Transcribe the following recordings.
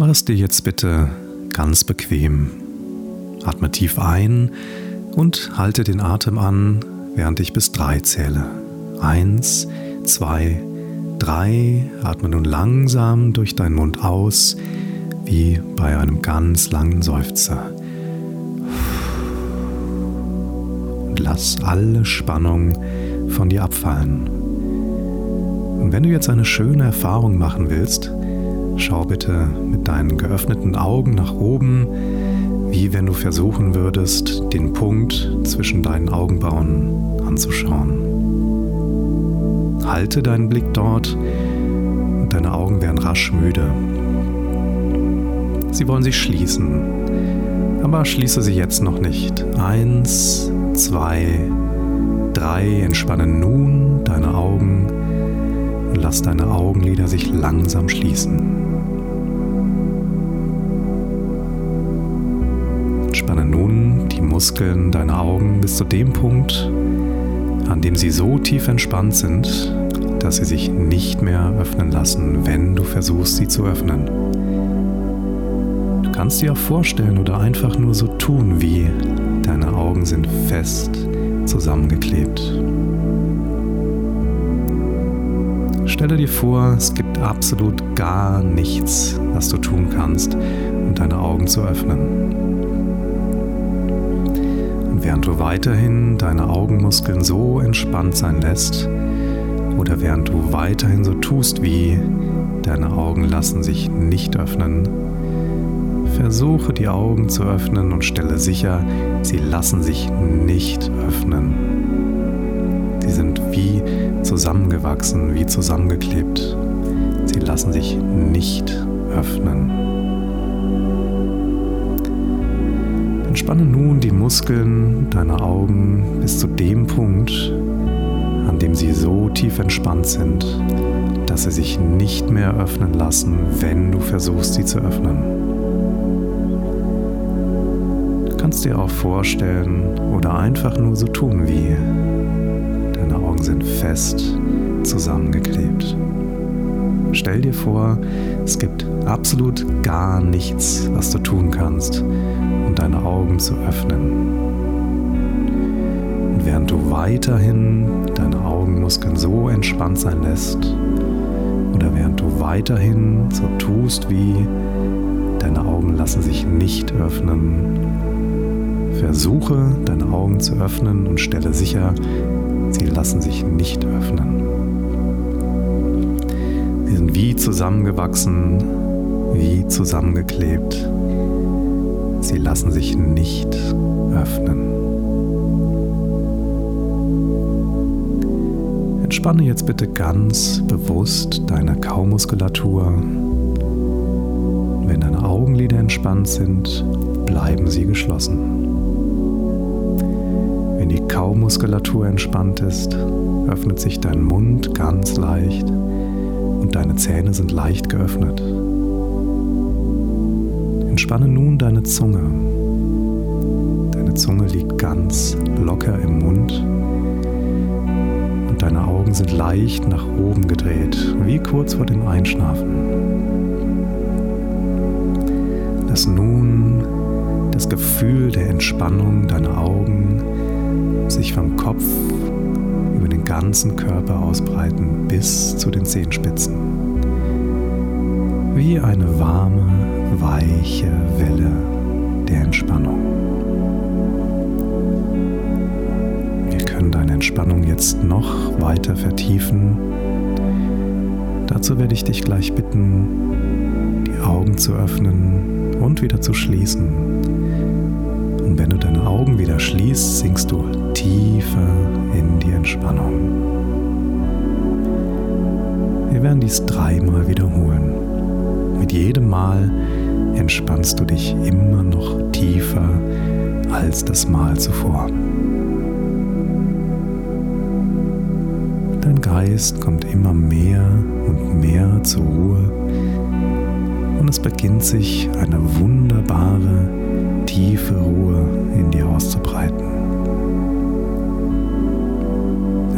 Mach es dir jetzt bitte ganz bequem. Atme tief ein und halte den Atem an, während ich bis drei zähle. Eins, zwei, drei. Atme nun langsam durch deinen Mund aus, wie bei einem ganz langen Seufzer. Und lass alle Spannung von dir abfallen. Und wenn du jetzt eine schöne Erfahrung machen willst, Schau bitte mit deinen geöffneten Augen nach oben, wie wenn du versuchen würdest, den Punkt zwischen deinen Augenbrauen anzuschauen. Halte deinen Blick dort und deine Augen werden rasch müde. Sie wollen sich schließen, aber schließe sie jetzt noch nicht. Eins, zwei, drei, entspanne nun deine Augen und lass deine Augenlider sich langsam schließen. Nun die Muskeln deiner Augen bis zu dem Punkt, an dem sie so tief entspannt sind, dass sie sich nicht mehr öffnen lassen, wenn du versuchst, sie zu öffnen. Du kannst dir auch vorstellen oder einfach nur so tun, wie deine Augen sind fest zusammengeklebt. Stelle dir vor, es gibt absolut gar nichts, was du tun kannst, um deine Augen zu öffnen während du weiterhin deine Augenmuskeln so entspannt sein lässt oder während du weiterhin so tust wie deine Augen lassen sich nicht öffnen, versuche die Augen zu öffnen und stelle sicher, sie lassen sich nicht öffnen. Sie sind wie zusammengewachsen, wie zusammengeklebt. Sie lassen sich nicht öffnen. Entspanne nun die Muskeln deiner Augen bis zu dem Punkt, an dem sie so tief entspannt sind, dass sie sich nicht mehr öffnen lassen, wenn du versuchst, sie zu öffnen. Du kannst dir auch vorstellen oder einfach nur so tun wie deine Augen sind fest zusammengeklebt. Stell dir vor, es gibt absolut gar nichts, was du tun kannst, Augen zu öffnen. Und während du weiterhin deine Augenmuskeln so entspannt sein lässt, oder während du weiterhin so tust, wie deine Augen lassen sich nicht öffnen, versuche deine Augen zu öffnen und stelle sicher, sie lassen sich nicht öffnen. Sie sind wie zusammengewachsen, wie zusammengeklebt. Sie lassen sich nicht öffnen. Entspanne jetzt bitte ganz bewusst deine Kaumuskulatur. Wenn deine Augenlider entspannt sind, bleiben sie geschlossen. Wenn die Kaumuskulatur entspannt ist, öffnet sich dein Mund ganz leicht und deine Zähne sind leicht geöffnet. Entspanne nun deine Zunge. Deine Zunge liegt ganz locker im Mund und deine Augen sind leicht nach oben gedreht, wie kurz vor dem Einschlafen. Lass nun das Gefühl der Entspannung deiner Augen sich vom Kopf ganzen Körper ausbreiten bis zu den Zehenspitzen. Wie eine warme, weiche Welle der Entspannung. Wir können deine Entspannung jetzt noch weiter vertiefen. Dazu werde ich dich gleich bitten, die Augen zu öffnen und wieder zu schließen. Und wenn du deine Augen wieder schließt, sinkst du tiefer in die Entspannung. Wir werden dies dreimal wiederholen. Mit jedem Mal entspannst du dich immer noch tiefer als das Mal zuvor. Dein Geist kommt immer mehr und mehr zur Ruhe und es beginnt sich eine wunderbare, tiefe Ruhe in dir auszubreiten.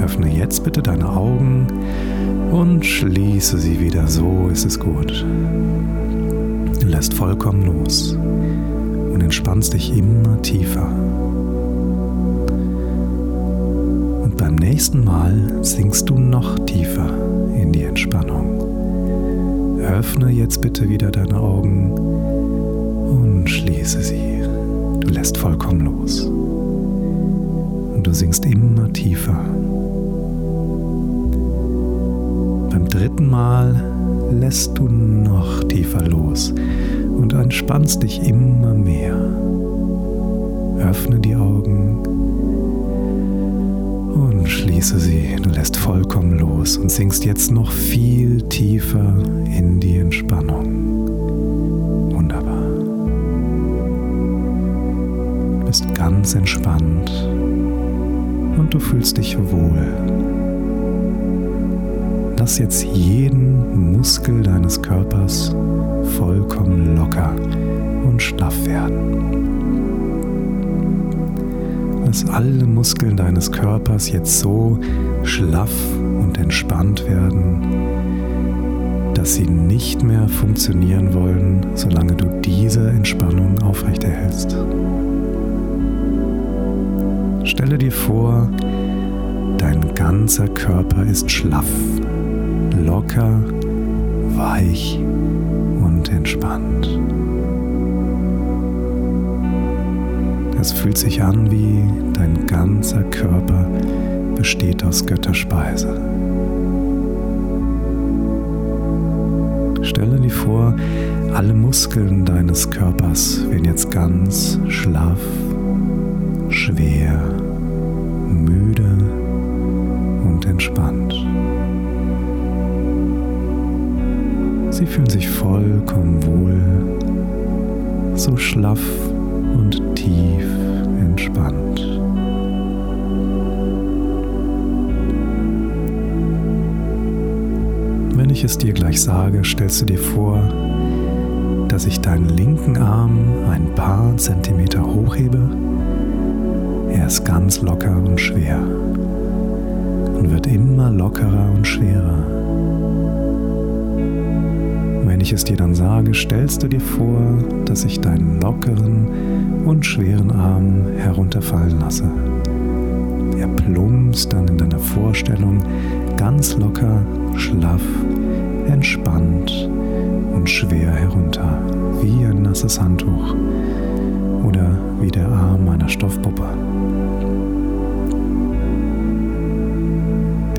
Öffne jetzt bitte deine Augen und schließe sie wieder. So ist es gut. Lässt vollkommen los und entspannst dich immer tiefer. Und beim nächsten Mal sinkst du noch tiefer in die Entspannung. Öffne jetzt bitte wieder deine Augen und schließe sie. Du lässt vollkommen los. Und du sinkst immer tiefer. Beim dritten Mal lässt du noch tiefer los und entspannst dich immer mehr. Öffne die Augen und schließe sie. Du lässt vollkommen los und sinkst jetzt noch viel tiefer in die Entspannung. Wunderbar. Du bist ganz entspannt und du fühlst dich wohl. Lass jetzt jeden Muskel deines Körpers vollkommen locker und schlaff werden. Lass alle Muskeln deines Körpers jetzt so schlaff und entspannt werden, dass sie nicht mehr funktionieren wollen, solange du diese Entspannung aufrechterhältst. Stelle dir vor, dein ganzer Körper ist schlaff locker, weich und entspannt. Es fühlt sich an, wie dein ganzer Körper besteht aus Götterspeise. Stelle dir vor, alle Muskeln deines Körpers werden jetzt ganz schlaff, schwer, müde und entspannt. Sie fühlen sich vollkommen wohl, so schlaff und tief entspannt. Wenn ich es dir gleich sage, stellst du dir vor, dass ich deinen linken Arm ein paar Zentimeter hochhebe. Er ist ganz locker und schwer und wird immer lockerer und schwerer. Wenn ich es dir dann sage, stellst du dir vor, dass ich deinen lockeren und schweren Arm herunterfallen lasse. Er plumpst dann in deiner Vorstellung ganz locker, schlaff, entspannt und schwer herunter, wie ein nasses Handtuch oder wie der Arm einer Stoffpuppe.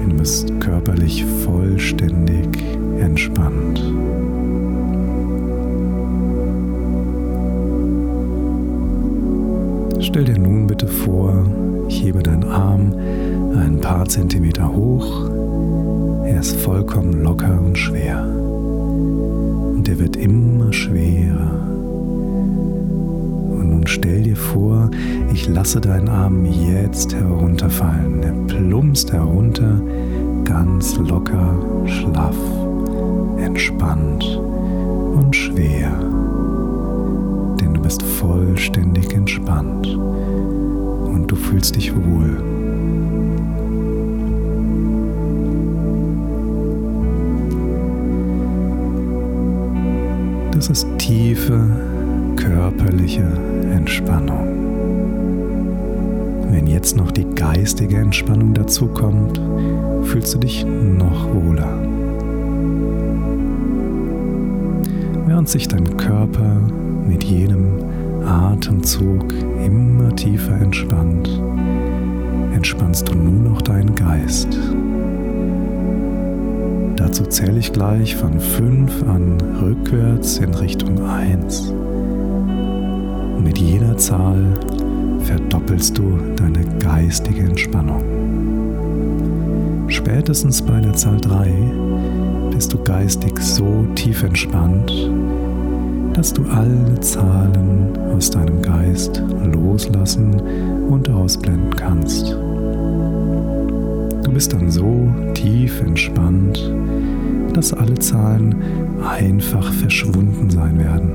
Du bist körperlich vollständig entspannt. Stell dir nun bitte vor, ich hebe deinen Arm ein paar Zentimeter hoch. Er ist vollkommen locker und schwer. Und er wird immer schwerer. Und nun stell dir vor, ich lasse deinen Arm jetzt herunterfallen. Er plumpst herunter, ganz locker, schlaff, entspannt und schwer bist vollständig entspannt und du fühlst dich wohl. Das ist tiefe körperliche Entspannung. Wenn jetzt noch die geistige Entspannung dazu kommt, fühlst du dich noch wohler. Während sich dein Körper mit jedem Atemzug immer tiefer entspannt, entspannst du nur noch deinen Geist. Dazu zähle ich gleich von 5 an rückwärts in Richtung 1. Mit jeder Zahl verdoppelst du deine geistige Entspannung. Spätestens bei der Zahl 3 bist du geistig so tief entspannt, dass du alle Zahlen aus deinem Geist loslassen und ausblenden kannst. Du bist dann so tief entspannt, dass alle Zahlen einfach verschwunden sein werden.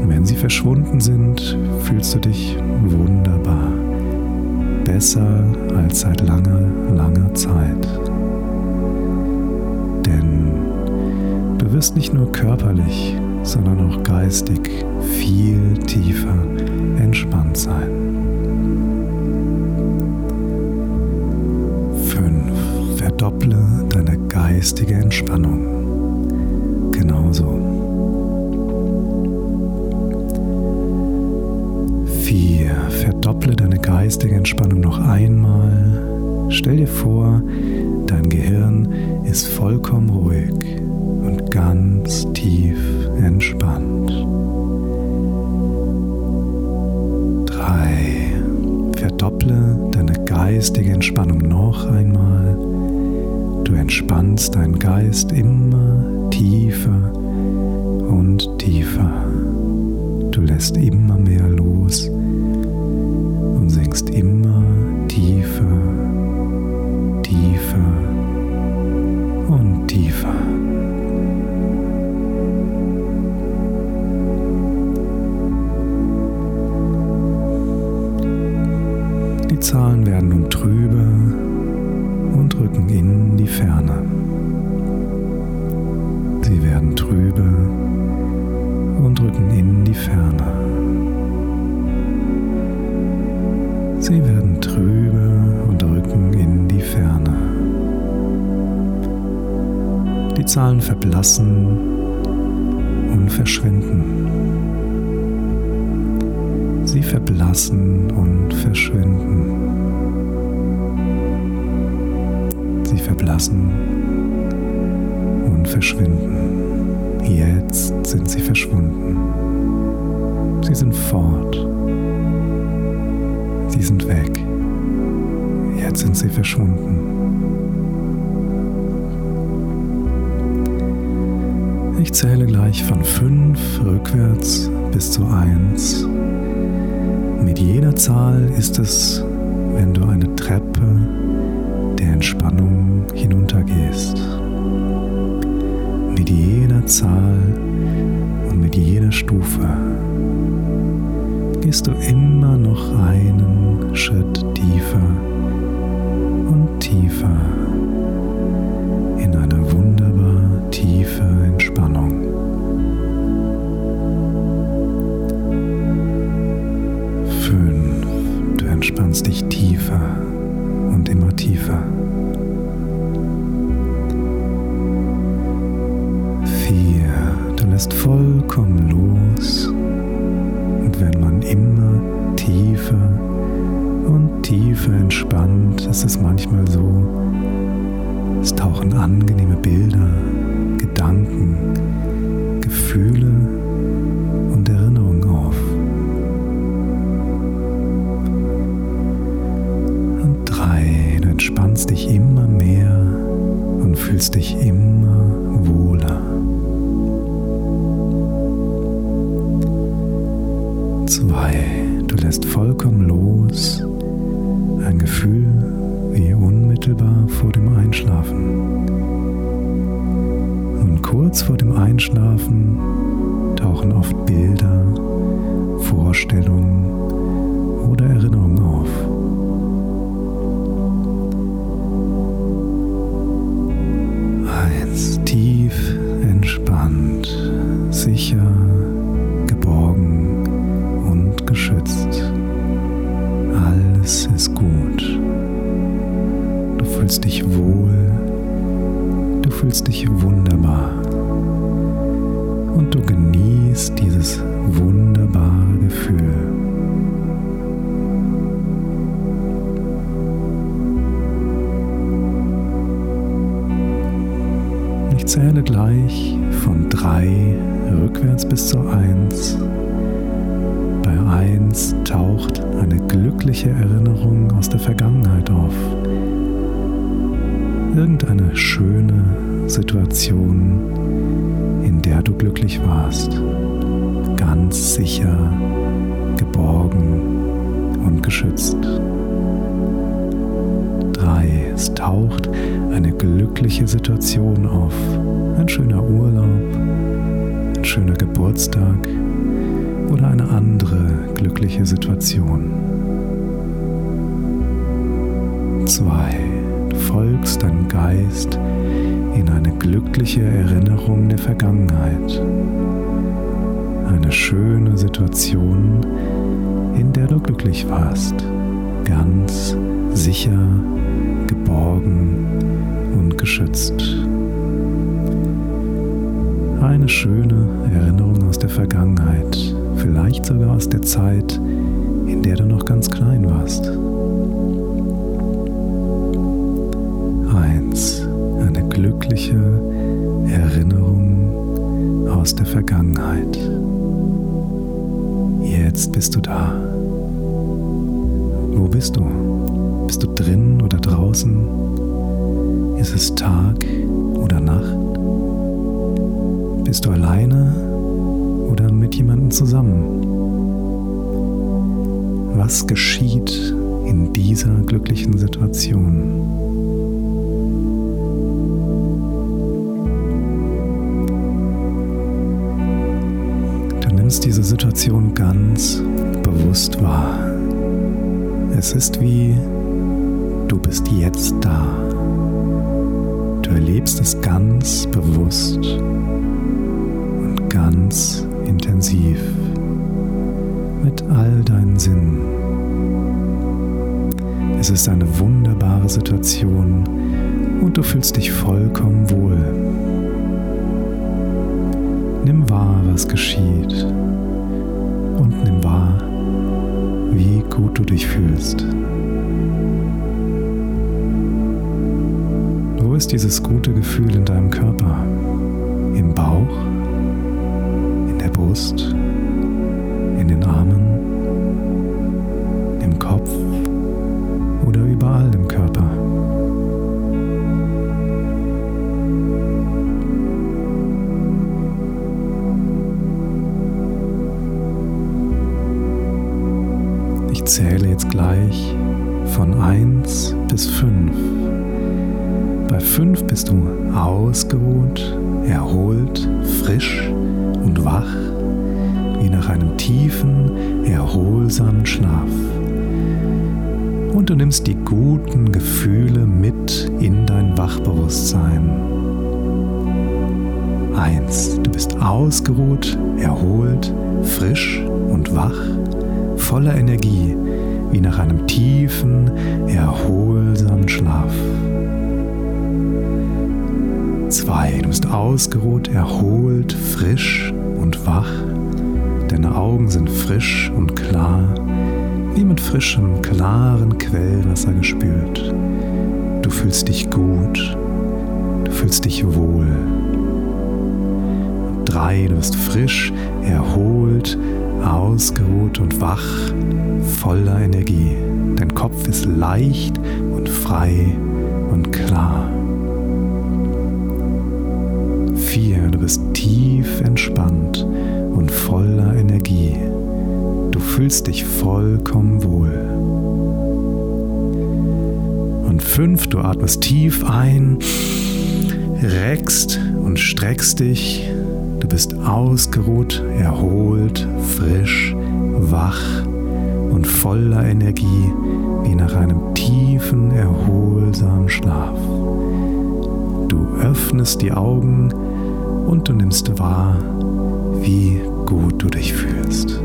Und wenn sie verschwunden sind, fühlst du dich wunderbar, besser als seit langer, langer Zeit. Wirst nicht nur körperlich, sondern auch geistig viel tiefer entspannt sein. 5. Verdopple deine geistige Entspannung. Genauso. 4. Verdopple deine geistige Entspannung noch einmal. Stell dir vor, dein Gehirn ist vollkommen ruhig ganz tief entspannt. 3. Verdopple deine geistige Entspannung noch einmal. Du entspannst deinen Geist immer tiefer und tiefer. Du lässt immer mehr Zahlen verblassen und verschwinden. Sie verblassen und verschwinden. Sie verblassen und verschwinden. Jetzt sind sie verschwunden. Sie sind fort. Sie sind weg. Jetzt sind sie verschwunden. Ich zähle gleich von 5 rückwärts bis zu 1. Mit jeder Zahl ist es, wenn du eine Treppe der Entspannung hinuntergehst. Mit jeder Zahl und mit jeder Stufe gehst du immer noch einen Schritt tiefer und tiefer Gefühle zähle gleich von drei rückwärts bis zur eins. Bei eins taucht eine glückliche Erinnerung aus der Vergangenheit auf. Irgendeine schöne Situation, in der du glücklich warst. Ganz sicher, geborgen und geschützt. Es taucht eine glückliche Situation auf. Ein schöner Urlaub, ein schöner Geburtstag oder eine andere glückliche Situation. Zwei, folgst deinem Geist in eine glückliche Erinnerung der Vergangenheit. Eine schöne Situation, in der du glücklich warst, ganz sicher, geborgen und geschützt. Eine schöne Erinnerung aus der Vergangenheit, vielleicht sogar aus der Zeit, in der du noch ganz klein warst. Eins, eine glückliche Erinnerung aus der Vergangenheit. Jetzt bist du da. Wo bist du? Bist du drin oder draußen? Ist es Tag oder Nacht? Bist du alleine oder mit jemandem zusammen? Was geschieht in dieser glücklichen Situation? Du nimmst diese Situation ganz bewusst wahr. Es ist wie du bist jetzt da. Du erlebst es ganz bewusst ganz intensiv mit all deinen Sinnen. Es ist eine wunderbare Situation und du fühlst dich vollkommen wohl. Nimm wahr, was geschieht und nimm wahr, wie gut du dich fühlst. Ist dieses gute Gefühl in deinem Körper? Im Bauch? Brust, in den Armen, im Kopf oder überall im Körper. Ich zähle jetzt gleich von 1 bis 5. Bei 5 bist du ausgeruht, erholt, frisch und wach wie nach einem tiefen, erholsamen Schlaf. Und du nimmst die guten Gefühle mit in dein Wachbewusstsein. Eins, du bist ausgeruht, erholt, frisch und wach, voller Energie, wie nach einem tiefen, erholsamen Schlaf. Zwei, du bist ausgeruht, erholt, frisch und wach, Deine Augen sind frisch und klar, wie mit frischem, klaren Quellwasser gespült. Du fühlst dich gut, du fühlst dich wohl. Drei, du bist frisch, erholt, ausgeruht und wach, voller Energie. Dein Kopf ist leicht und frei und klar. Tief entspannt und voller Energie. Du fühlst dich vollkommen wohl. Und fünf, du atmest tief ein, reckst und streckst dich. Du bist ausgeruht, erholt, frisch, wach und voller Energie wie nach einem tiefen, erholsamen Schlaf. Du öffnest die Augen und du nimmst wahr, wie gut du dich fühlst.